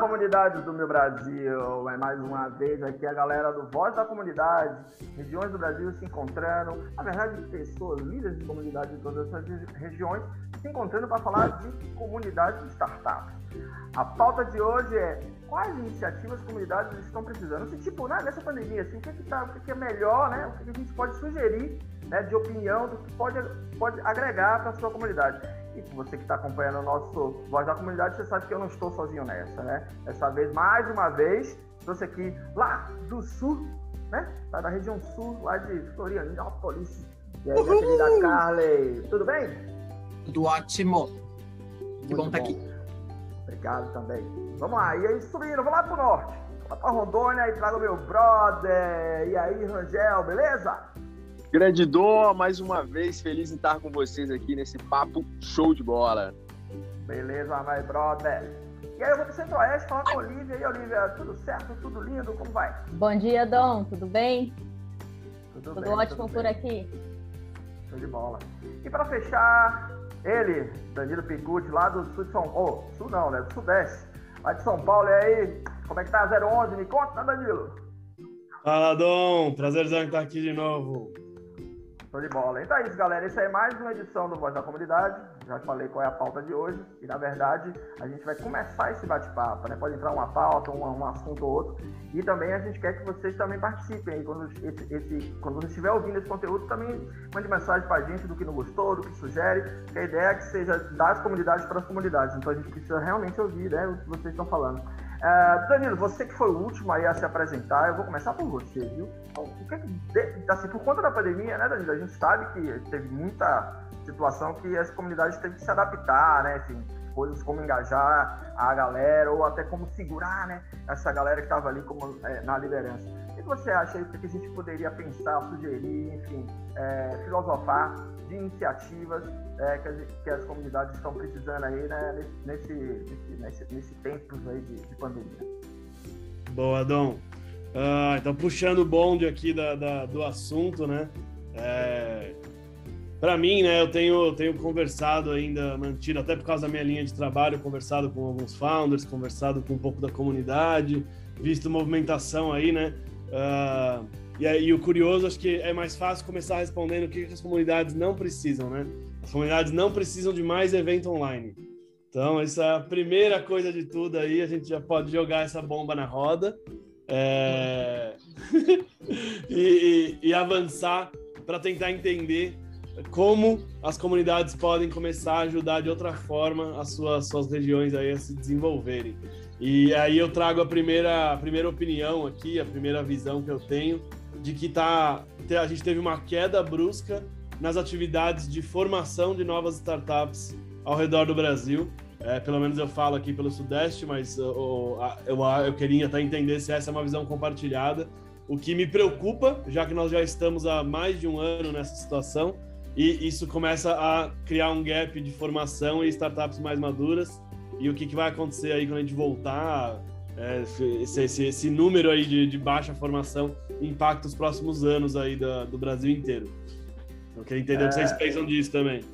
comunidade do meu Brasil, é mais uma vez aqui a galera do Voz da Comunidade, regiões do Brasil se encontrando, na verdade pessoas, líderes de comunidade de todas essas regiões se encontrando para falar de comunidades de startups. A pauta de hoje é quais iniciativas as comunidades estão precisando, se tipo, né, nessa pandemia, assim, o que, é que, tá, o que, é é melhor, né, o que, é que a gente pode sugerir né, de opinião do que pode, pode agregar para a sua comunidade. E você que está acompanhando o nosso Voz da Comunidade, você sabe que eu não estou sozinho nessa, né? Dessa vez, mais uma vez, trouxe aqui lá do sul, né? Lá da região sul, lá de Florianópolis. E aí, minha querida Carly, tudo bem? Tudo ótimo. Que bom estar tá aqui. Obrigado também. Vamos lá, e aí subindo, vamos lá pro norte. Vamos lá pra Rondônia e trago meu brother. E aí, Rangel, beleza? Grande Dó, mais uma vez, feliz em estar com vocês aqui nesse papo show de bola. Beleza, my brother. E aí eu vou pro Centro-Oeste falar com a Olivia. E aí, Olivia, tudo certo? Tudo lindo? Como vai? Bom dia, Dom. Tudo bem? Tudo, tudo bem, ótimo tudo por bem. aqui. Show de bola. E para fechar, ele, Danilo Picucci, lá do sul de São Paulo. Oh, sul não, né? Do Sudeste. Lá de São Paulo. E aí, como é que tá a 011? Me conta, Danilo. Fala, Dom. Prazerzão estar aqui de novo. Show de bola. Então é isso, galera. Essa é mais uma edição do Voz da Comunidade. Já falei qual é a pauta de hoje. E, na verdade, a gente vai começar esse bate-papo, né? Pode entrar uma pauta, um, um, assunto ou outro. E também a gente quer que vocês também participem. quando, esse, esse, quando você estiver ouvindo esse conteúdo, também mande mensagem pra gente do que não gostou, do que sugere. Que a ideia é que seja das comunidades para as comunidades. Então a gente precisa realmente ouvir né, o que vocês estão falando. Uh, Danilo, você que foi o último aí a se apresentar, eu vou começar por você, viu? O que, assim, por conta da pandemia, né, Danilo? A gente sabe que teve muita situação que as comunidades teve que se adaptar, né? Assim, coisas como engajar a galera ou até como segurar, né? Essa galera que estava ali como, é, na liderança. Você acha aí que a gente poderia pensar, sugerir, enfim, é, filosofar de iniciativas é, que, as, que, as, comunidades estão precisando aí, né, nesse, nesse, nesse, nesse tempos aí de, de, pandemia. Boa, Dom. Uh, então, puxando o bonde aqui da, da do assunto, né? É, para mim, né, eu tenho, tenho conversado ainda, mantido, até por causa da minha linha de trabalho, conversado com alguns founders, conversado com um pouco da comunidade, visto movimentação aí, né? Uh, e, aí, o curioso, acho que é mais fácil começar respondendo o que as comunidades não precisam, né? As comunidades não precisam de mais evento online. Então, essa é a primeira coisa de tudo aí, a gente já pode jogar essa bomba na roda é... e, e, e avançar para tentar entender como as comunidades podem começar a ajudar de outra forma as suas, suas regiões aí a se desenvolverem. E aí eu trago a primeira, a primeira opinião aqui, a primeira visão que eu tenho de que tá, a gente teve uma queda brusca nas atividades de formação de novas startups ao redor do Brasil. É, pelo menos eu falo aqui pelo Sudeste, mas eu, eu, eu queria até entender se essa é uma visão compartilhada. O que me preocupa, já que nós já estamos há mais de um ano nessa situação, e isso começa a criar um gap de formação e startups mais maduras. E o que, que vai acontecer aí quando a gente voltar é, esse, esse, esse, número aí de, de, baixa formação impacta os próximos anos aí da, do Brasil inteiro. Eu queria entender é... o que vocês é. pensam disso também.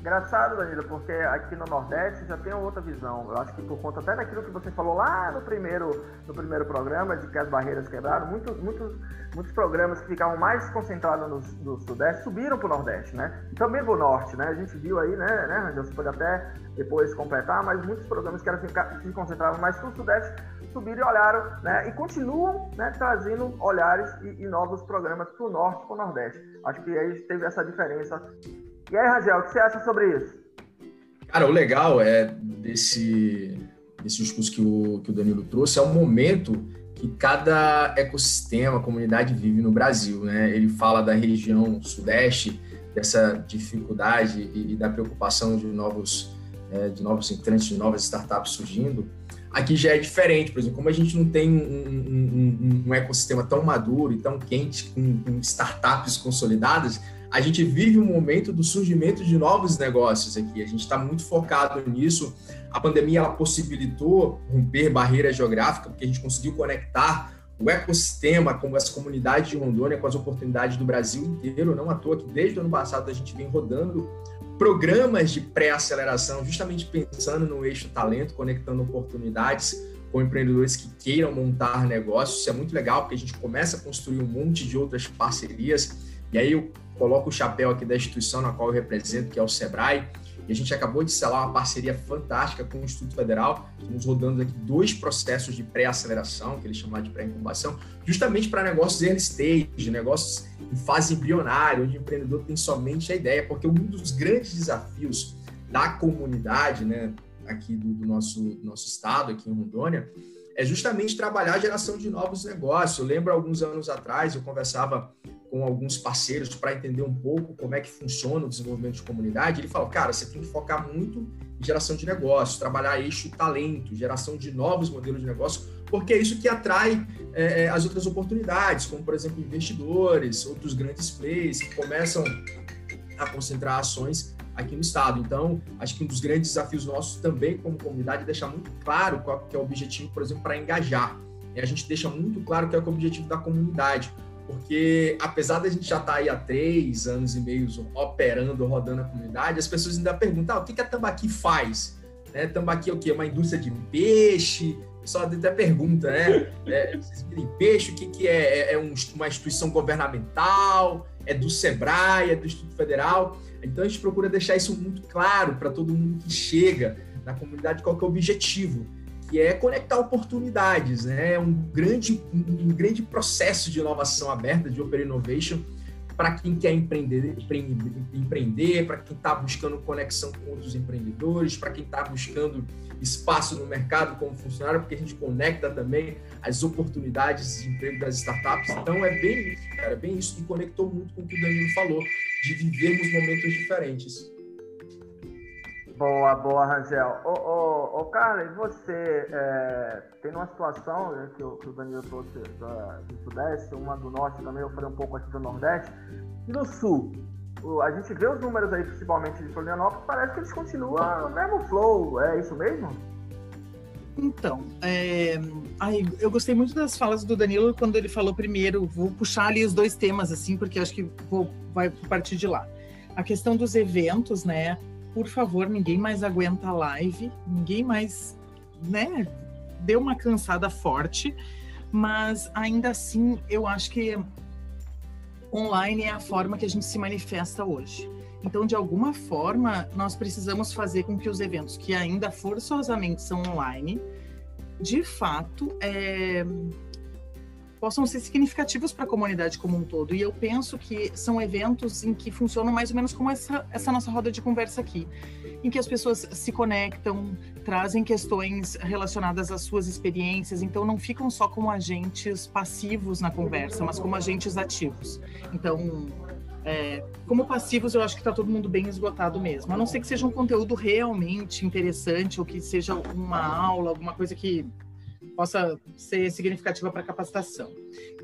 Engraçado, Danilo, porque aqui no Nordeste já tem outra visão. Eu acho que por conta até daquilo que você falou lá no primeiro, no primeiro programa, de que as barreiras quebraram, muitos, muitos, muitos programas que ficavam mais concentrados no, no Sudeste subiram para o Nordeste, né? E também para o Norte, né? A gente viu aí, né, né, Rangel? Você pode até depois completar, mas muitos programas que eram, se concentravam mais para o Sudeste subiram e olharam, né? E continuam né, trazendo olhares e, e novos programas para o Norte e para o Nordeste. Acho que aí teve essa diferença e aí, Rangel, o que você acha sobre isso? Cara, o legal é desse, desse discurso que o, que o Danilo trouxe é o momento que cada ecossistema, comunidade vive no Brasil, né? Ele fala da região sudeste, dessa dificuldade e, e da preocupação de novos, é, de novos entrantes, de novas startups surgindo. Aqui já é diferente, por exemplo, como a gente não tem um, um, um, um ecossistema tão maduro e tão quente, com, com startups consolidadas, a gente vive um momento do surgimento de novos negócios aqui. A gente está muito focado nisso. A pandemia ela possibilitou romper barreira geográfica, porque a gente conseguiu conectar o ecossistema com as comunidades de Rondônia com as oportunidades do Brasil inteiro. Não à toa que desde o ano passado a gente vem rodando programas de pré-aceleração, justamente pensando no eixo talento, conectando oportunidades com empreendedores que queiram montar negócios. Isso é muito legal, porque a gente começa a construir um monte de outras parcerias. E aí eu coloco o chapéu aqui da instituição na qual eu represento, que é o Sebrae. A gente acabou de selar uma parceria fantástica com o Instituto Federal. Estamos rodando aqui dois processos de pré-aceleração, que eles chamam de pré-incubação, justamente para negócios early stage, negócios em fase embrionária, onde o empreendedor tem somente a ideia, porque um dos grandes desafios da comunidade, né, aqui do, do nosso, do nosso estado, aqui em Rondônia, é justamente trabalhar a geração de novos negócios. Eu lembro alguns anos atrás, eu conversava com alguns parceiros para entender um pouco como é que funciona o desenvolvimento de comunidade. Ele falou, cara, você tem que focar muito em geração de negócios, trabalhar eixo talento, geração de novos modelos de negócio, porque é isso que atrai é, é, as outras oportunidades, como, por exemplo, investidores, outros grandes players que começam a concentrar ações aqui no estado. Então, acho que um dos grandes desafios nossos também como comunidade é deixar muito claro qual que é o objetivo, por exemplo, para engajar. A gente deixa muito claro que é o objetivo da comunidade, porque apesar da gente já estar tá aí há três anos e meio operando, rodando a comunidade, as pessoas ainda perguntam, ah, o que, a Tambaqui faz? Né? Tambaqui é o quê? Uma indústria de peixe? Só até pergunta, né? É, vocês virem peixe, o que, que é? É, é uma instituição governamental? É do SEBRAE? É do Instituto Federal? Então a gente procura deixar isso muito claro para todo mundo que chega na comunidade qual que é o objetivo, que é conectar oportunidades, né? É um grande, um grande processo de inovação aberta, de Open Innovation, para quem quer empreender, empreender para quem está buscando conexão com outros empreendedores, para quem está buscando espaço no mercado como funcionário, porque a gente conecta também as oportunidades de emprego das startups. Então é bem isso, cara, é bem isso que conectou muito com o que o Danilo falou, de vivermos momentos diferentes. Boa, boa, Rangel. Ô, ô, ô Carla, e você é, tem uma situação né, que, o, que o Danilo trouxe da, do Sudeste, uma do Norte também, eu falei um pouco aqui do Nordeste, e no Sul? O, a gente vê os números aí, principalmente de Florianópolis, parece que eles continuam no mesmo flow, é isso mesmo? Então, é, eu gostei muito das falas do Danilo quando ele falou primeiro, vou puxar ali os dois temas, assim, porque acho que vou, vai partir de lá. A questão dos eventos, né? Por favor, ninguém mais aguenta a live, ninguém mais, né, deu uma cansada forte, mas ainda assim eu acho que online é a forma que a gente se manifesta hoje. Então, de alguma forma, nós precisamos fazer com que os eventos que ainda forçosamente são online, de fato, é, possam ser significativos para a comunidade como um todo. E eu penso que são eventos em que funcionam mais ou menos como essa, essa nossa roda de conversa aqui, em que as pessoas se conectam, trazem questões relacionadas às suas experiências, então não ficam só como agentes passivos na conversa, mas como agentes ativos. Então, é, como passivos, eu acho que está todo mundo bem esgotado mesmo. A não ser que seja um conteúdo realmente interessante ou que seja uma aula, alguma coisa que possa ser significativa para capacitação.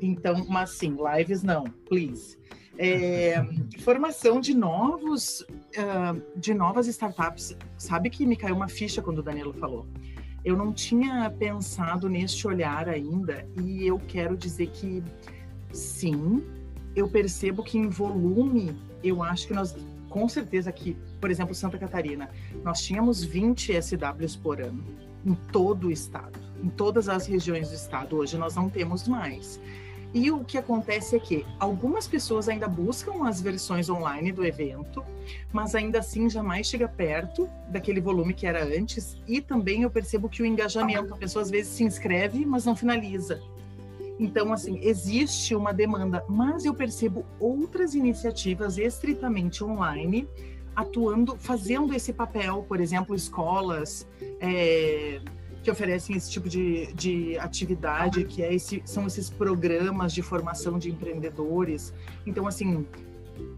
Então, mas sim, lives não, please. É, formação de novos, uh, de novas startups. Sabe que me caiu uma ficha quando o Danilo falou. Eu não tinha pensado neste olhar ainda e eu quero dizer que sim, eu percebo que em volume, eu acho que nós, com certeza aqui, por exemplo, Santa Catarina, nós tínhamos 20 SWs por ano em todo o estado em todas as regiões do estado. Hoje nós não temos mais. E o que acontece é que algumas pessoas ainda buscam as versões online do evento, mas ainda assim jamais chega perto daquele volume que era antes. E também eu percebo que o engajamento, a pessoa às vezes se inscreve, mas não finaliza. Então, assim, existe uma demanda, mas eu percebo outras iniciativas estritamente online atuando, fazendo esse papel, por exemplo, escolas, é, que oferecem esse tipo de, de atividade, que é esse, são esses programas de formação de empreendedores. Então, assim,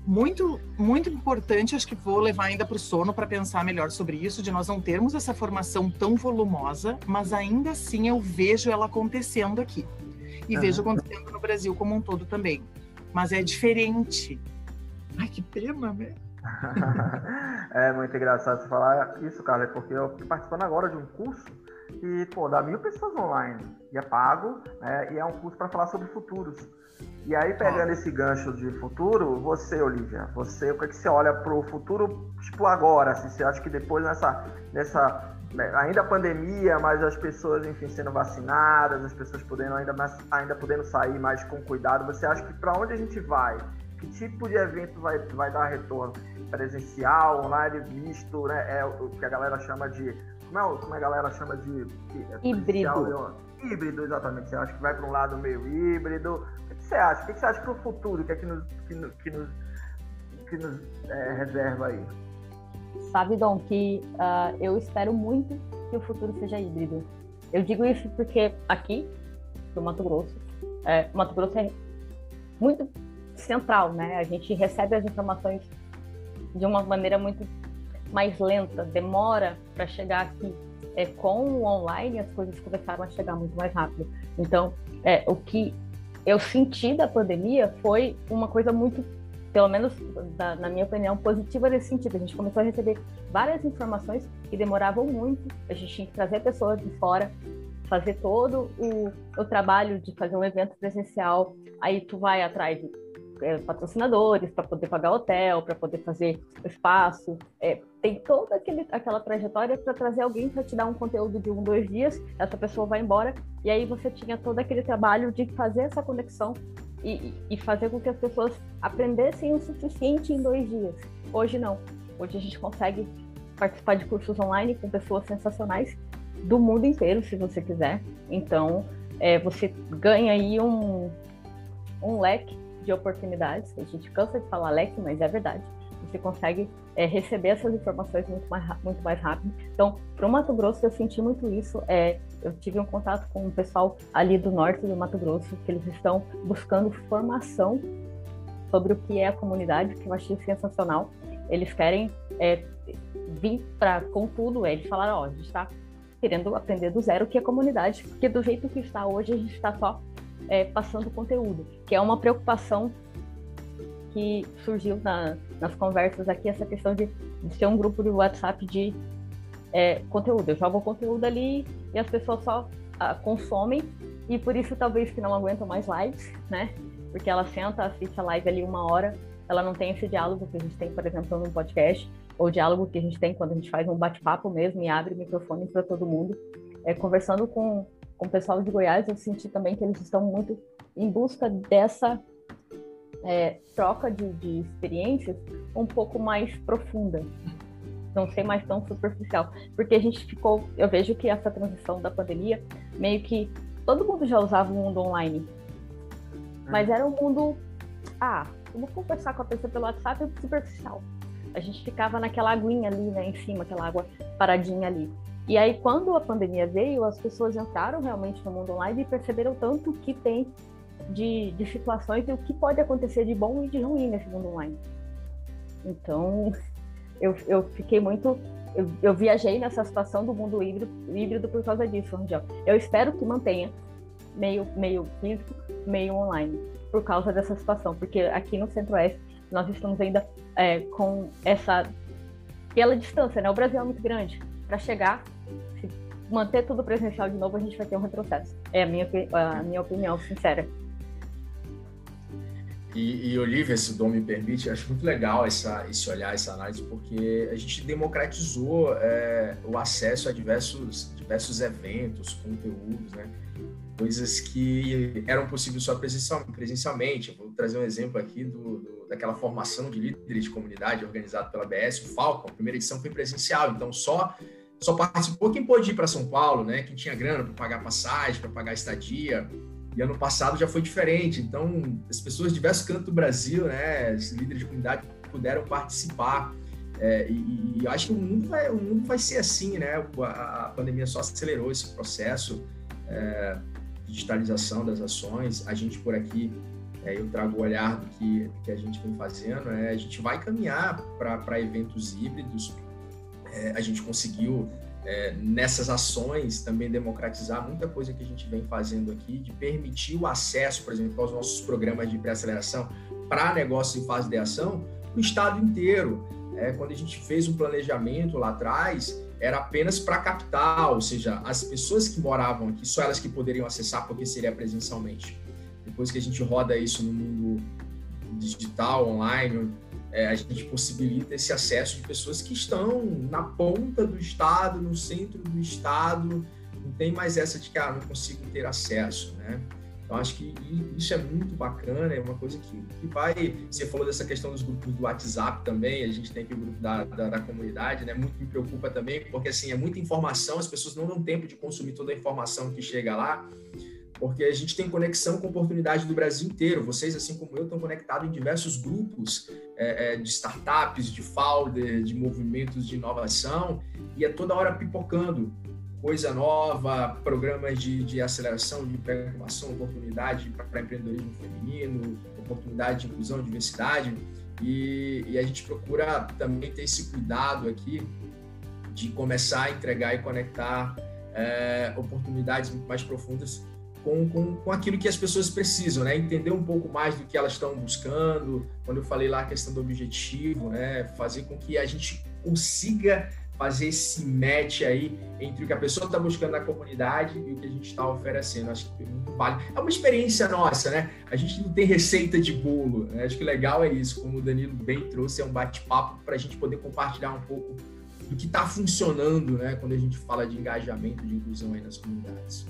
muito, muito importante, acho que vou levar ainda para o sono para pensar melhor sobre isso, de nós não termos essa formação tão volumosa, mas ainda assim eu vejo ela acontecendo aqui. E uhum. vejo acontecendo no Brasil como um todo também. Mas é diferente. Ai, que pena, né? é muito engraçado você falar isso, cara, porque eu estou participando agora de um curso e, pô, dá mil pessoas online. E é pago, né? E é um curso para falar sobre futuros. E aí, pegando esse gancho de futuro, você, Olivia, você, o que, é que você olha pro futuro, tipo, agora? Assim, você acha que depois nessa, nessa né, ainda a pandemia, mas as pessoas, enfim, sendo vacinadas, as pessoas podendo ainda, ainda podendo sair mais com cuidado, você acha que para onde a gente vai? Que tipo de evento vai, vai dar retorno? Presencial, online, misto, né? É o que a galera chama de. Como é, como a galera chama de. É híbrido. Híbrido, exatamente. Você acha que vai para um lado meio híbrido? O que você acha? O que você acha para o futuro? O que é que nos, que, que nos, que nos é, reserva aí? Sabe, Dom, que uh, eu espero muito que o futuro seja híbrido. Eu digo isso porque aqui, no Mato Grosso, é, Mato Grosso é muito central, né? A gente recebe as informações de uma maneira muito mais lenta, demora para chegar aqui. É, com o online, as coisas começaram a chegar muito mais rápido. Então, é, o que eu senti da pandemia foi uma coisa muito pelo menos da, na minha opinião, positiva nesse sentido. A gente começou a receber várias informações que demoravam muito, a gente tinha que trazer pessoas de fora, fazer todo o, o trabalho de fazer um evento presencial, aí tu vai atrás de é, patrocinadores para poder pagar hotel, para poder fazer espaço, é, tem toda aquele, aquela trajetória para trazer alguém para te dar um conteúdo de um, dois dias, essa pessoa vai embora, e aí você tinha todo aquele trabalho de fazer essa conexão e, e fazer com que as pessoas aprendessem o suficiente em dois dias. Hoje não. Hoje a gente consegue participar de cursos online com pessoas sensacionais do mundo inteiro, se você quiser. Então, é, você ganha aí um, um leque de oportunidades. A gente cansa de falar leque, mas é verdade você consegue é, receber essas informações muito mais, muito mais rápido. Então, para o Mato Grosso, eu senti muito isso. É, eu tive um contato com o pessoal ali do norte do Mato Grosso, que eles estão buscando formação sobre o que é a comunidade, que eu achei sensacional. Eles querem é, vir para com tudo, eles falaram, ó, a gente está querendo aprender do zero o que é comunidade, porque do jeito que está hoje, a gente está só é, passando conteúdo, que é uma preocupação que surgiu na, nas conversas aqui, essa questão de, de ser um grupo de WhatsApp de é, conteúdo. Eu jogo conteúdo ali e as pessoas só ah, consomem e por isso talvez que não aguentam mais lives, né? Porque ela senta, assiste a live ali uma hora, ela não tem esse diálogo que a gente tem, por exemplo, num podcast, ou diálogo que a gente tem quando a gente faz um bate-papo mesmo e abre o microfone para todo mundo. É, conversando com, com o pessoal de Goiás, eu senti também que eles estão muito em busca dessa é, troca de, de experiências um pouco mais profunda, não ser mais tão superficial, porque a gente ficou, eu vejo que essa transição da pandemia meio que todo mundo já usava o mundo online, mas era um mundo, ah, vamos conversar com a pessoa pelo WhatsApp é superficial. A gente ficava naquela aguinha ali, né, em cima, aquela água paradinha ali. E aí, quando a pandemia veio, as pessoas entraram realmente no mundo online e perceberam tanto que tem de, de situações e o que pode acontecer de bom e de ruim nesse mundo online. Então, eu, eu fiquei muito. Eu, eu viajei nessa situação do mundo híbrido, híbrido por causa disso, Rangel. Eu espero que mantenha meio, meio físico, meio online, por causa dessa situação, porque aqui no Centro-Oeste nós estamos ainda é, com essa. pela distância, né? O Brasil é muito grande. Para chegar, se manter tudo presencial de novo, a gente vai ter um retrocesso. É a minha, a minha opinião sincera. E, e Olivia, se o Dom me permite, acho muito legal essa, esse olhar, essa análise, porque a gente democratizou é, o acesso a diversos, diversos eventos, conteúdos, né? coisas que eram possíveis só presencialmente. vou trazer um exemplo aqui do, do, daquela formação de líderes de comunidade organizada pela BS, o Falcon. A primeira edição foi presencial, então só só participou quem pôde ir para São Paulo, né? Quem tinha grana para pagar passagem, para pagar estadia. E ano passado já foi diferente. Então, as pessoas de diversos cantos do Brasil, né, os líderes de comunidade puderam participar. É, e, e, acho que o mundo, vai, o mundo vai ser assim, né? A, a pandemia só acelerou esse processo é, de digitalização das ações. A gente por aqui, é, eu trago o olhar do que, que a gente vem fazendo. É, a gente vai caminhar para eventos híbridos. É, a gente conseguiu é, nessas ações também democratizar muita coisa que a gente vem fazendo aqui, de permitir o acesso, por exemplo, aos nossos programas de pré-aceleração para negócios em fase de ação no estado inteiro. É, quando a gente fez um planejamento lá atrás, era apenas para capital, ou seja, as pessoas que moravam aqui, só elas que poderiam acessar, porque seria presencialmente. Depois que a gente roda isso no mundo digital, online, é, a gente possibilita esse acesso de pessoas que estão na ponta do estado, no centro do estado, não tem mais essa de que ah, não consigo ter acesso, né? Então, acho que isso é muito bacana, é uma coisa que, que vai. Você falou dessa questão dos grupos do WhatsApp também, a gente tem aqui o grupo da, da, da, comunidade, né? Muito me preocupa também, porque assim, é muita informação, as pessoas não dão tempo de consumir toda a informação que chega lá, porque a gente tem conexão com oportunidade do Brasil inteiro. Vocês, assim como eu, estão conectados em diversos grupos é, é, de startups, de founder, de movimentos de inovação, e é toda hora pipocando coisa nova, programas de, de aceleração, de programação, oportunidade para empreendedorismo feminino, oportunidade de inclusão, diversidade. E, e, a gente procura também ter esse cuidado aqui de começar a entregar e conectar é, oportunidades muito mais profundas com, com, com aquilo que as pessoas precisam, né? Entender um pouco mais do que elas estão buscando. Quando eu falei lá a questão do objetivo, né? Fazer com que a gente consiga fazer esse match aí entre o que a pessoa está buscando na comunidade e o que a gente está oferecendo. Acho que muito vale. É uma experiência nossa, né? A gente não tem receita de bolo. Né? Acho que o legal é isso, como o Danilo bem trouxe, é um bate-papo para a gente poder compartilhar um pouco do que está funcionando, né? Quando a gente fala de engajamento, de inclusão aí nas comunidades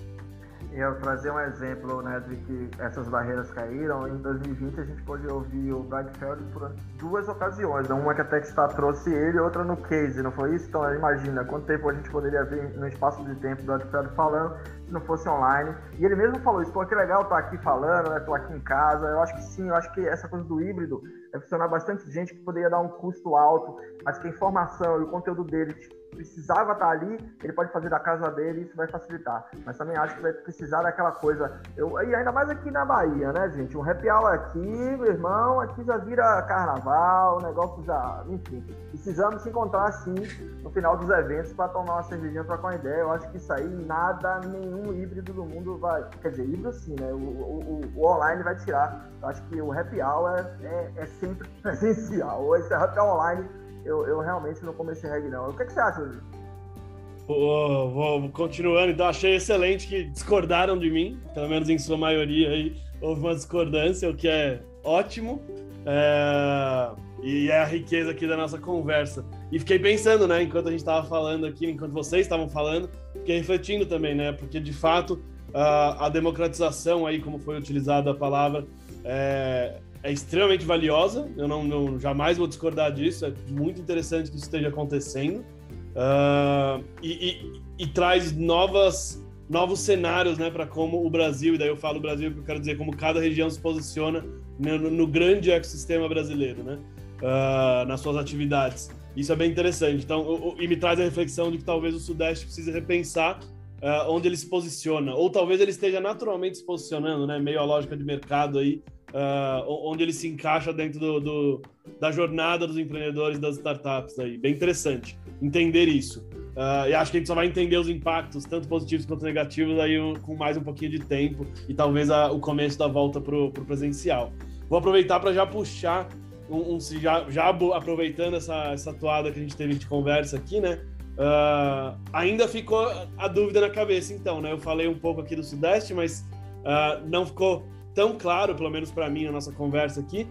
eu trazer um exemplo né, de que essas barreiras caíram. Em 2020 a gente pôde ouvir o Brad Feld por duas ocasiões. Né? Uma que a Techstar trouxe ele, outra no Case, não foi isso? Então imagina quanto tempo a gente poderia ver no espaço de tempo o Brad Feld falando se não fosse online. E ele mesmo falou isso, pô, que legal estar aqui falando, né? Tô aqui em casa. Eu acho que sim, eu acho que essa coisa do híbrido vai funcionar bastante gente que poderia dar um custo alto, mas que a informação e o conteúdo dele precisava estar ali, ele pode fazer da casa dele isso vai facilitar. Mas também acho que vai precisar daquela coisa. Eu, e ainda mais aqui na Bahia, né, gente? Um happy hour aqui, meu irmão, aqui já vira carnaval, o negócio já. Enfim, precisamos se encontrar assim no final dos eventos para tomar uma cervejinha, trocar uma ideia. Eu acho que isso aí, nada, nenhum híbrido do mundo vai. Quer dizer, híbrido sim, né? O, o, o online vai tirar. Eu acho que o happy hour é, é, é sempre presencial. Esse happy hour online eu, eu realmente não comecei reggae, não. O que, é que você acha, Júlio? Vou, continuando, então achei excelente que discordaram de mim, pelo menos em sua maioria aí houve uma discordância, o que é ótimo. É... E é a riqueza aqui da nossa conversa. E fiquei pensando, né, enquanto a gente estava falando aqui, enquanto vocês estavam falando, fiquei refletindo também, né, porque de fato a, a democratização aí, como foi utilizada a palavra, é, é extremamente valiosa, eu não, não, jamais vou discordar disso, é muito interessante que isso esteja acontecendo uh, e, e, e, traz novas, novos cenários né, para como o Brasil, e daí eu falo Brasil porque eu quero dizer como cada região se posiciona no, no grande ecossistema brasileiro, né, uh, nas suas atividades. Isso é bem interessante. Então, e me traz a reflexão de que talvez o Sudeste precise repensar uh, onde ele se posiciona, ou talvez ele esteja naturalmente se posicionando, né, meio a lógica de mercado aí, uh, onde ele se encaixa dentro do, do, da jornada dos empreendedores das startups aí. Bem interessante entender isso. Uh, e acho que a gente só vai entender os impactos, tanto positivos quanto negativos, aí com mais um pouquinho de tempo e talvez a, o começo da volta para o presencial. Vou aproveitar para já puxar, um, um, já, já aproveitando essa, essa toada que a gente teve de conversa aqui, né? Uh, ainda ficou a dúvida na cabeça, então, né? Eu falei um pouco aqui do Sudeste, mas uh, não ficou tão claro, pelo menos para mim, na nossa conversa aqui,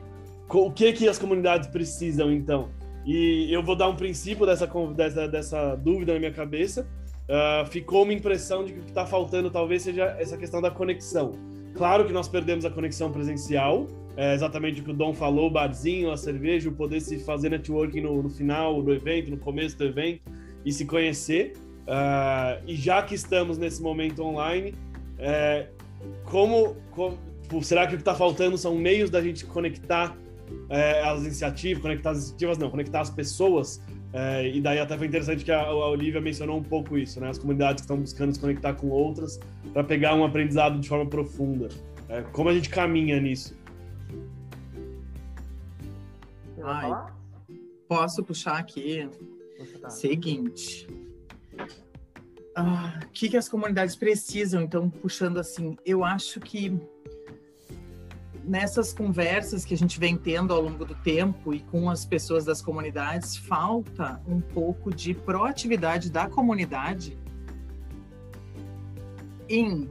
o que que as comunidades precisam, então. E eu vou dar um princípio dessa, dessa, dessa dúvida na minha cabeça. Uh, ficou uma impressão de que o que está faltando talvez seja essa questão da conexão. Claro que nós perdemos a conexão presencial, é exatamente o que o Dom falou, o barzinho, a cerveja, o poder se fazer networking no, no final do evento, no começo do evento e se conhecer. Uh, e já que estamos nesse momento online, é, como, como, será que o que está faltando são meios da gente conectar é, as iniciativas, conectar as iniciativas, não, conectar as pessoas? É, e daí até foi interessante que a, a Olivia mencionou um pouco isso, né? As comunidades que estão buscando se conectar com outras para pegar um aprendizado de forma profunda. É, como a gente caminha nisso? Ai, posso puxar aqui? Seguinte. Ah, o que, que as comunidades precisam? Então, puxando assim, eu acho que nessas conversas que a gente vem tendo ao longo do tempo e com as pessoas das comunidades, falta um pouco de proatividade da comunidade em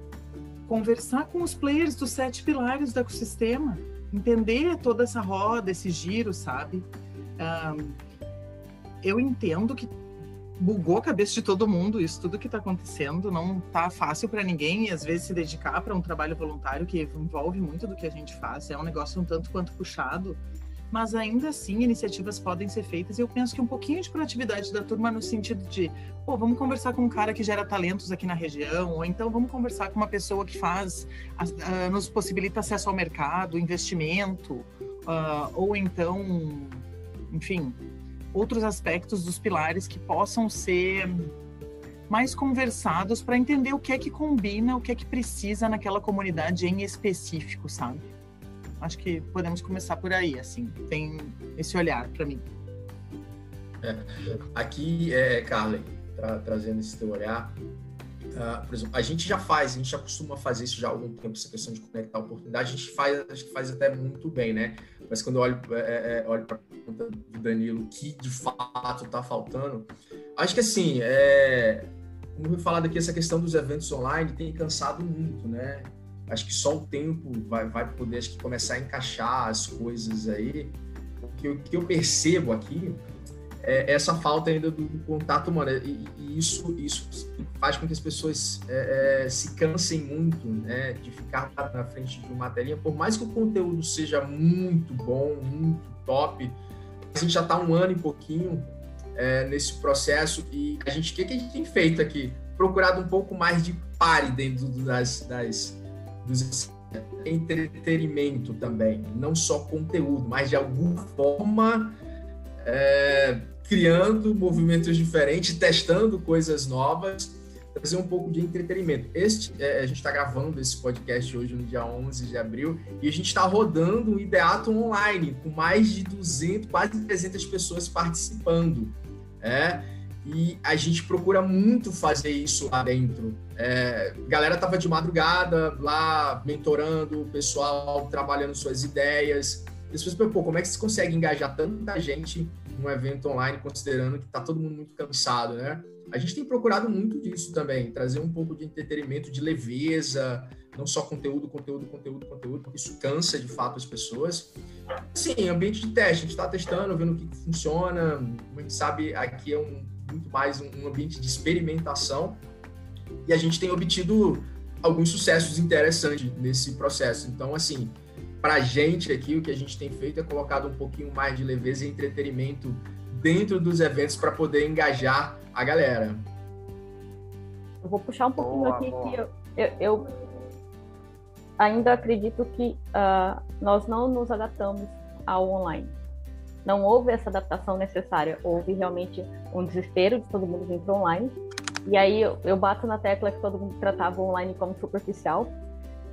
conversar com os players dos sete pilares do ecossistema, entender toda essa roda, esse giro, sabe? Um, eu entendo que bugou a cabeça de todo mundo isso tudo que está acontecendo não tá fácil para ninguém e às vezes se dedicar para um trabalho voluntário que envolve muito do que a gente faz é um negócio um tanto quanto puxado mas ainda assim iniciativas podem ser feitas e eu penso que um pouquinho de proatividade da turma no sentido de pô vamos conversar com um cara que gera talentos aqui na região ou então vamos conversar com uma pessoa que faz uh, nos possibilita acesso ao mercado investimento uh, ou então enfim outros aspectos dos pilares que possam ser mais conversados para entender o que é que combina, o que é que precisa naquela comunidade em específico, sabe? Acho que podemos começar por aí, assim, tem esse olhar para mim. É, aqui, é, Carla, tra trazendo esse teu olhar, uh, por exemplo, a gente já faz, a gente já costuma fazer isso já há algum tempo, essa questão de conectar a oportunidade, a gente faz, acho que faz até muito bem, né? Mas quando eu olho, é, é, é olho para a pergunta do Danilo, o que de fato está faltando, acho que assim, é, como eu falado aqui, essa questão dos eventos online tem cansado muito, né? Acho que só o tempo vai, vai poder acho que, começar a encaixar as coisas aí. O que que eu percebo aqui é essa falta ainda do, do contato humano. E, e, isso, isso faz com que as pessoas é, é, se cansem muito né, de ficar na frente de uma telinha. Por mais que o conteúdo seja muito bom, muito top, a gente já está um ano e pouquinho é, nesse processo e a gente, o que, que a gente tem feito aqui? Procurado um pouco mais de pare dentro das, das dos entretenimento também, não só conteúdo, mas de alguma forma é, criando movimentos diferentes, testando coisas novas, trazer um pouco de entretenimento. Este, é, a gente está gravando esse podcast hoje no dia 11 de abril e a gente está rodando o Ideato online com mais de 200, quase 300 pessoas participando. É, e a gente procura muito fazer isso lá dentro. É, galera tava de madrugada lá mentorando o pessoal, trabalhando suas ideias. As pessoas, pô, como é que você consegue engajar tanta gente num evento online, considerando que tá todo mundo muito cansado, né? A gente tem procurado muito disso também, trazer um pouco de entretenimento, de leveza, não só conteúdo, conteúdo, conteúdo, conteúdo, porque isso cansa de fato as pessoas. Sim, ambiente de teste, a gente está testando, vendo o que, que funciona. A gente sabe aqui é um muito mais um, ambiente de experimentação e a gente tem obtido alguns sucessos interessantes nesse processo. Então, assim, para a gente aqui, o que a gente tem feito é colocado um pouquinho mais de leveza e entretenimento dentro dos eventos para poder engajar a galera. Eu vou puxar um pouquinho boa, aqui boa. que eu, eu, eu, ainda acredito que uh, nós não nos adaptamos ao online não houve essa adaptação necessária, houve realmente um desespero de todo mundo vir para online. E aí eu, eu, bato na tecla que todo mundo tratava o online como superficial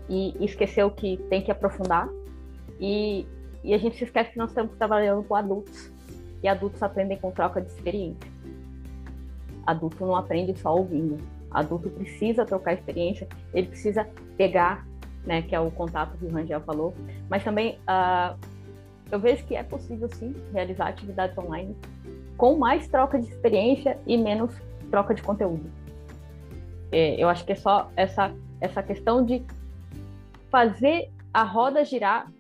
e, esqueceu que tem que aprofundar. E, e a gente se esquece que nós estamos trabalhando com adultos e adultos aprendem com troca de experiência. Adulto não aprende só ouvindo. Adulto precisa trocar experiência, ele precisa pegar, né, que é o contato que o Rangel falou, mas também uh, eu vejo que é possível sim realizar atividades online com mais troca de experiência e menos troca de conteúdo. É, eu acho que é só essa, essa questão de fazer a roda girar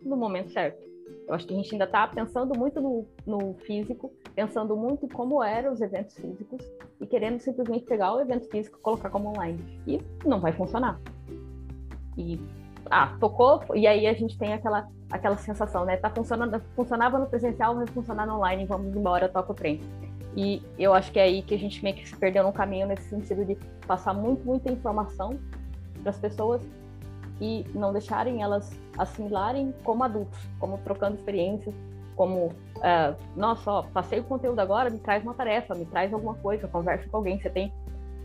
no momento certo. Eu acho que a gente ainda está pensando muito no, no, físico, pensando muito como eram os eventos físicos e querendo simplesmente pegar o evento físico e colocar como online. E não vai funcionar. E ah, tocou, e aí a gente tem aquela, aquela sensação, né? Tá funcionando, funcionava no presencial, vai funcionar no online, vamos embora, toca o trem. E eu acho que é aí que a gente meio que se perdeu no caminho nesse sentido de passar muito, muita informação para as pessoas e não deixarem elas assimilarem como adultos, como trocando experiências, como, uh, nossa, ó, passei o conteúdo agora, me traz uma tarefa, me traz alguma coisa, conversa com alguém, você tem,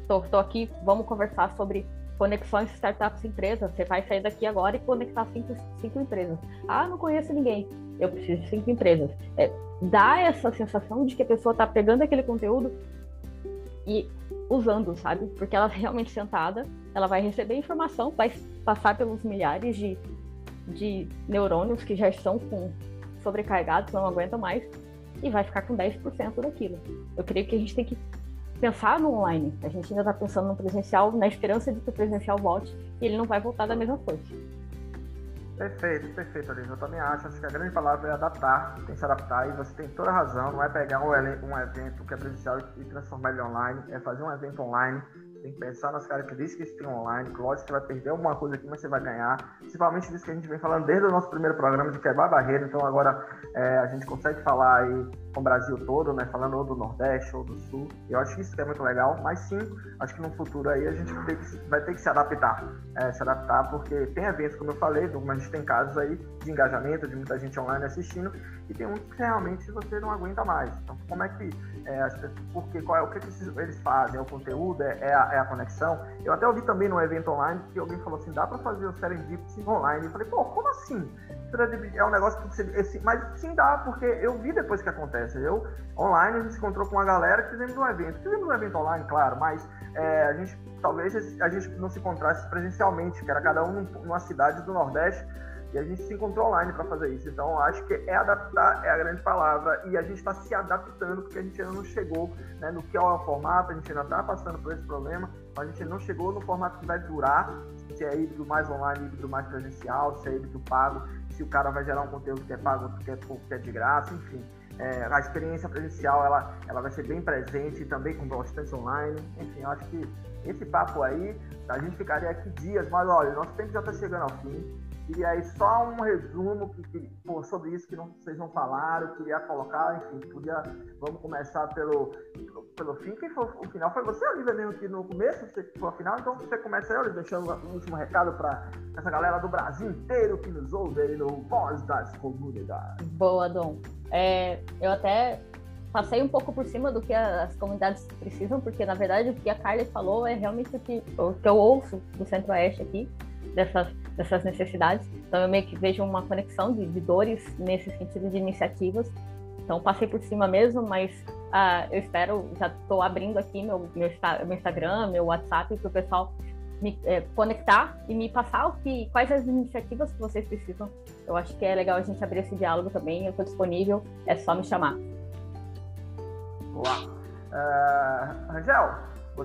tô, tô aqui, vamos conversar sobre conexões startups empresas. Você vai sair daqui agora e conectar cinco, cinco empresas. Ah, não conheço ninguém. Eu preciso de cinco empresas. É, dá essa sensação de que a pessoa está pegando aquele conteúdo e usando, sabe? Porque ela realmente sentada, ela vai receber informação, vai passar pelos milhares de, de neurônios que já estão com sobrecarregados, não aguentam mais, e vai ficar com 10% daquilo. Eu creio que a gente tem que pensar no online. A gente ainda está pensando no presencial, na esperança de que o presencial volte e ele não vai voltar da mesma força. Perfeito, perfeito, Alice. Eu também acho. Acho que a grande palavra é adaptar, tem que se adaptar. E você tem toda a razão. Não é pegar um evento que é presencial e transformar ele online. É fazer um evento online tem que pensar nas características que tem online. Lógico que você vai perder alguma coisa aqui, mas você vai ganhar. Principalmente disso que a gente vem falando desde o nosso primeiro programa de quebrar barreira. Então agora é, a gente consegue falar aí com o Brasil todo, né? Falando ou do Nordeste ou do Sul. Eu acho que isso é muito legal. Mas sim, acho que no futuro aí a gente vai ter que, vai ter que se adaptar. É, se adaptar, porque tem eventos, como eu falei, mas a gente tem casos aí de engajamento, de muita gente online assistindo, e tem uns que realmente você não aguenta mais. Então, como é que é, porque qual é o que, que eles fazem? É o conteúdo? É, é, a, é, a, conexão? Eu até ouvi também no evento online que alguém falou assim: dá para fazer o Serendipity online? Eu falei, pô, como assim? É um negócio que você. Mas sim dá, porque eu vi depois que acontece. Eu, online, a gente se encontrou com uma galera que fizemos um evento. Fizemos um evento online, claro, mas é, a gente talvez a gente não se encontrasse presencialmente, que era cada um numa cidade do Nordeste e a gente se encontrou online para fazer isso. Então, acho que é adaptar é a grande palavra. E a gente está se adaptando, porque a gente ainda não chegou né, no que é o formato, a gente ainda está passando por esse problema. A gente não chegou no formato que vai durar, se é híbrido mais online, híbrido mais presencial, se é híbrido pago, se o cara vai gerar um conteúdo que é pago, que é, que é de graça, enfim. É, a experiência presencial ela, ela vai ser bem presente também com bastante online. Enfim, acho que esse papo aí, a gente ficaria aqui dias, mas olha, nosso tempo já está chegando ao fim. E aí só um resumo que, que pô, sobre isso que não, vocês não falaram, queria colocar, enfim, podia, vamos começar pelo, pelo, fim. Quem foi o final? Foi você, Olivia, mesmo que no começo, você foi a final, então você começa aí, Olivia, deixando um último recado para essa galera do Brasil inteiro que nos ouve aí no Voz das Comunidades. Boa, Dom. É, eu até passei um pouco por cima do que as comunidades precisam, porque na verdade o que a Carly falou é realmente o que, o que eu ouço do Centro-Oeste aqui dessas, dessas necessidades. Então, eu meio que vejo uma conexão de, de dores nesse sentido de iniciativas. Então, passei por cima mesmo, mas uh, eu espero, já estou abrindo aqui meu, meu, meu, Instagram, meu WhatsApp, para o pessoal me é, conectar e me passar o que, quais as iniciativas que vocês precisam. Eu acho que é legal a gente abrir esse diálogo também. Eu estou disponível, é só me chamar. Uau! Uh, Angel,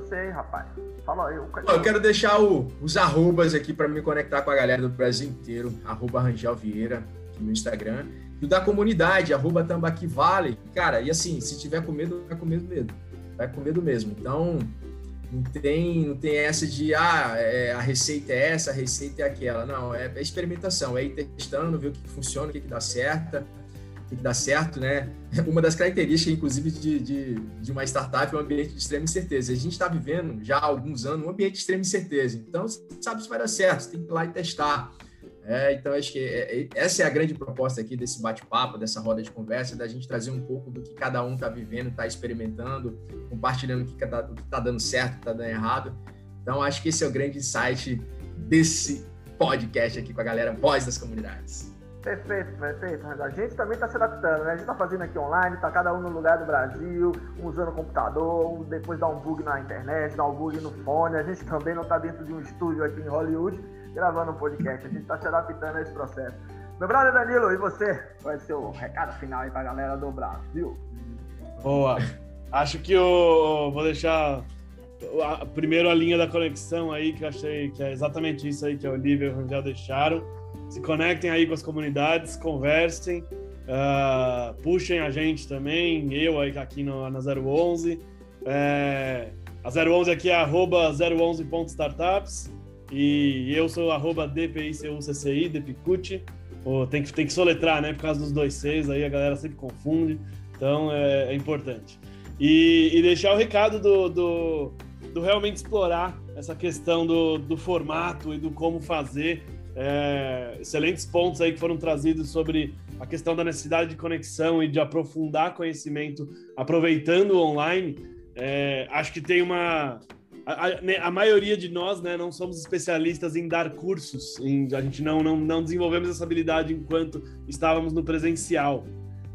você, rapaz, fala aí. Eu, eu quero deixar o, os arrobas aqui para me conectar com a galera do Brasil inteiro. Arroba Rangel Vieira no Instagram. E o da comunidade, arroba Tambaqui Vale. Cara, e assim, se tiver com medo, vai com medo mesmo. Vai com medo mesmo. Então, não tem, não tem essa de, ah, é, a receita é essa, a receita é aquela. Não, é, é experimentação, é ir testando, ver o que funciona, o que, que dá certo tem que dar certo, né? Uma das características, inclusive, de, de, de uma startup é um ambiente de extrema incerteza. A gente está vivendo já há alguns anos um ambiente de extrema incerteza. Então, você sabe se vai dar certo, você tem que ir lá e testar. É, então, acho que é, é, essa é a grande proposta aqui desse bate-papo, dessa roda de conversa, da gente trazer um pouco do que cada um está vivendo, está experimentando, compartilhando o que está tá dando certo, o que está dando errado. Então, acho que esse é o grande insight desse podcast aqui com a galera Voz das Comunidades. Perfeito, perfeito. A gente também está se adaptando, né? A gente está fazendo aqui online, está cada um no lugar do Brasil, um usando o computador, depois dá um bug na internet, dá um bug no fone. A gente também não está dentro de um estúdio aqui em Hollywood gravando um podcast. A gente está se adaptando a esse processo. Meu brother Danilo, e você? Qual é o seu recado final aí para a galera do Brasil? Boa. Acho que eu vou deixar primeiro a linha da conexão aí, que eu achei que é exatamente isso aí que a Olivia e o Rangel deixaram se conectem aí com as comunidades, conversem, uh, puxem a gente também, eu aqui no, na 011. É, a 011 aqui é arroba 011.startups e eu sou arroba DPICUCCI, DPICUT. tem, que, tem que soletrar, né? Por causa dos dois Cs, aí a galera sempre confunde, então é, é importante. E, e, deixar o recado do, do, do, realmente explorar essa questão do, do formato e do como fazer é, excelentes pontos aí que foram trazidos sobre a questão da necessidade de conexão e de aprofundar conhecimento aproveitando o online. É, acho que tem uma. A, a, né, a, maioria de nós né, não somos especialistas em dar cursos, em, a gente não, não, não desenvolvemos essa habilidade enquanto estávamos no presencial.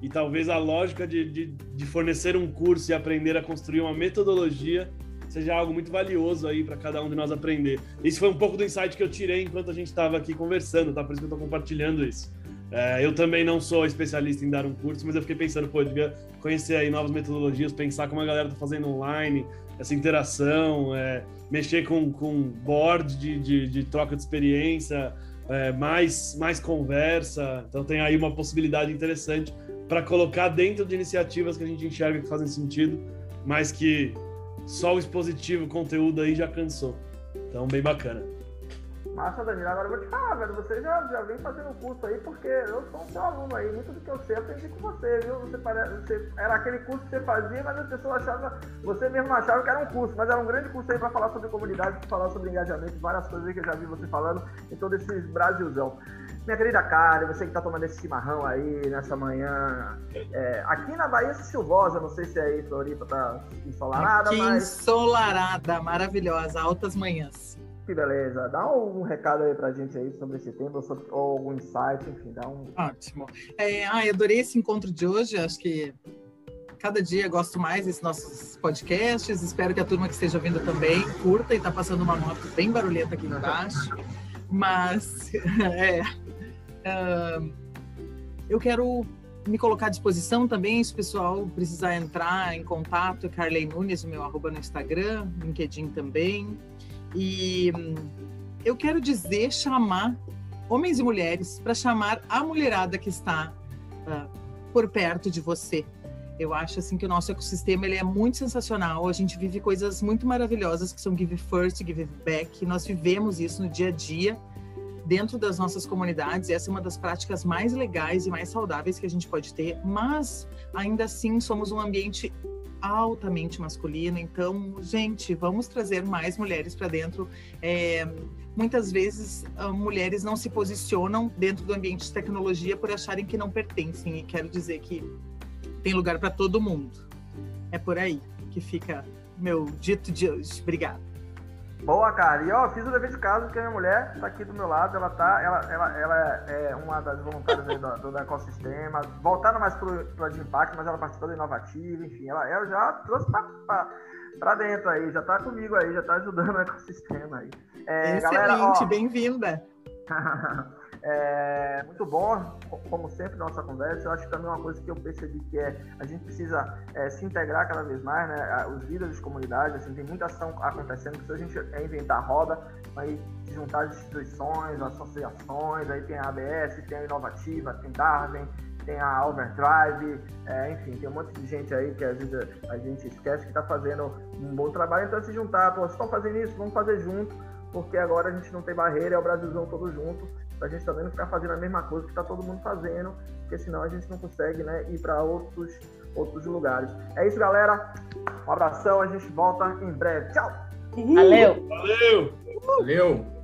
E talvez a lógica de, de, de fornecer um curso e aprender a construir uma metodologia seja algo muito valioso aí para cada um de nós aprender. Esse foi um pouco do insight que eu tirei enquanto a gente estava aqui conversando, tá? Por isso que eu estou compartilhando isso. É, eu também não sou especialista em dar um curso, mas eu fiquei pensando, pô, eu devia conhecer aí novas metodologias, pensar como a galera está fazendo online, essa interação, é, mexer com, com board de, de, de, troca de experiência, é, mais, mais conversa. Então tem aí uma possibilidade interessante para colocar dentro de iniciativas que a gente enxerga que fazem sentido, mas que só o expositivo, o conteúdo aí já cansou. Então, bem bacana. Massa, Danilo. Agora eu vou te falar, velho. Você já, já vem fazendo curso aí, porque eu sou um seu aluno aí. Muito do que eu sei, eu aprendi com você, viu? Você, parece, você era aquele curso que você fazia, mas as pessoas achavam. Você mesmo achava que era um curso, mas era um grande curso aí para falar sobre comunidade, para falar sobre engajamento, várias coisas aí que eu já vi você falando em todo esse Brasilzão. Minha querida Karen, você que está tomando esse chimarrão aí nessa manhã. É, aqui na Bahia chuvosa, não sei se é aí Floripa tá ensolarada, aqui mas. Ensolarada, maravilhosa, altas manhãs. Que beleza. Dá um, recado aí pra gente aí sobre esse tema, sobre, ou algum insight, enfim, dá um. Ótimo. É, eu adorei esse encontro de hoje, acho que cada dia gosto mais desses nossos podcasts. Espero que a turma que esteja vindo também curta e tá passando uma moto bem barulhenta aqui embaixo. Mas é, uh, eu quero me colocar à disposição também, se o pessoal precisar entrar em contato, Carley Nunes, meu arroba no Instagram, LinkedIn também. E hum, eu quero dizer, chamar homens e mulheres para chamar a mulherada que está uh, por perto de você. Eu acho assim que o nosso ecossistema ele é muito sensacional. A gente vive coisas muito maravilhosas que são give first, give back. Nós vivemos isso no dia a dia dentro das nossas comunidades. Essa é uma das práticas mais legais e mais saudáveis que a gente pode ter, mas ainda assim somos um ambiente altamente masculino. Então, gente, vamos trazer mais mulheres para dentro. É, muitas vezes, ah, mulheres não se posicionam dentro do ambiente de tecnologia por acharem que não pertencem. E quero dizer que tem lugar para todo mundo. É por aí que fica meu dito de hoje. Obrigada. Boa, cara. E ó, fiz o dever de casa porque a minha mulher tá aqui do meu lado, ela tá, ela, ela, ela é uma das voluntárias do, do, ecossistema, voltando mais pro, pro de impacto, mas ela participou do inovativo, enfim, ela, ela já trouxe pra, pra, pra, dentro aí, já tá comigo aí, já tá ajudando o ecossistema aí. É, Excelente, bem-vinda. É muito bom, como sempre, nossa conversa. Eu acho que também uma coisa que eu percebi que é a gente precisa é, se integrar cada vez mais, né? Os líderes de comunidade, assim, tem muita ação acontecendo, se a gente é inventar roda, vai se juntar as instituições, associações, aí tem a ABS, tem a Inovativa, tem Darwin, tem a Overdrive, é, enfim, tem um monte de gente aí que às vezes a gente esquece que está fazendo um bom trabalho, então se juntar, pô, vocês estão fazendo isso, vamos fazer junto, porque agora a gente não tem barreira, é o Brasilzão todo junto, para a gente também não ficar fazendo a mesma coisa que está todo mundo fazendo, porque senão a gente não consegue né, ir para outros, outros lugares. É isso, galera. Um abração, a gente volta em breve. Tchau! Valeu! Valeu! Valeu!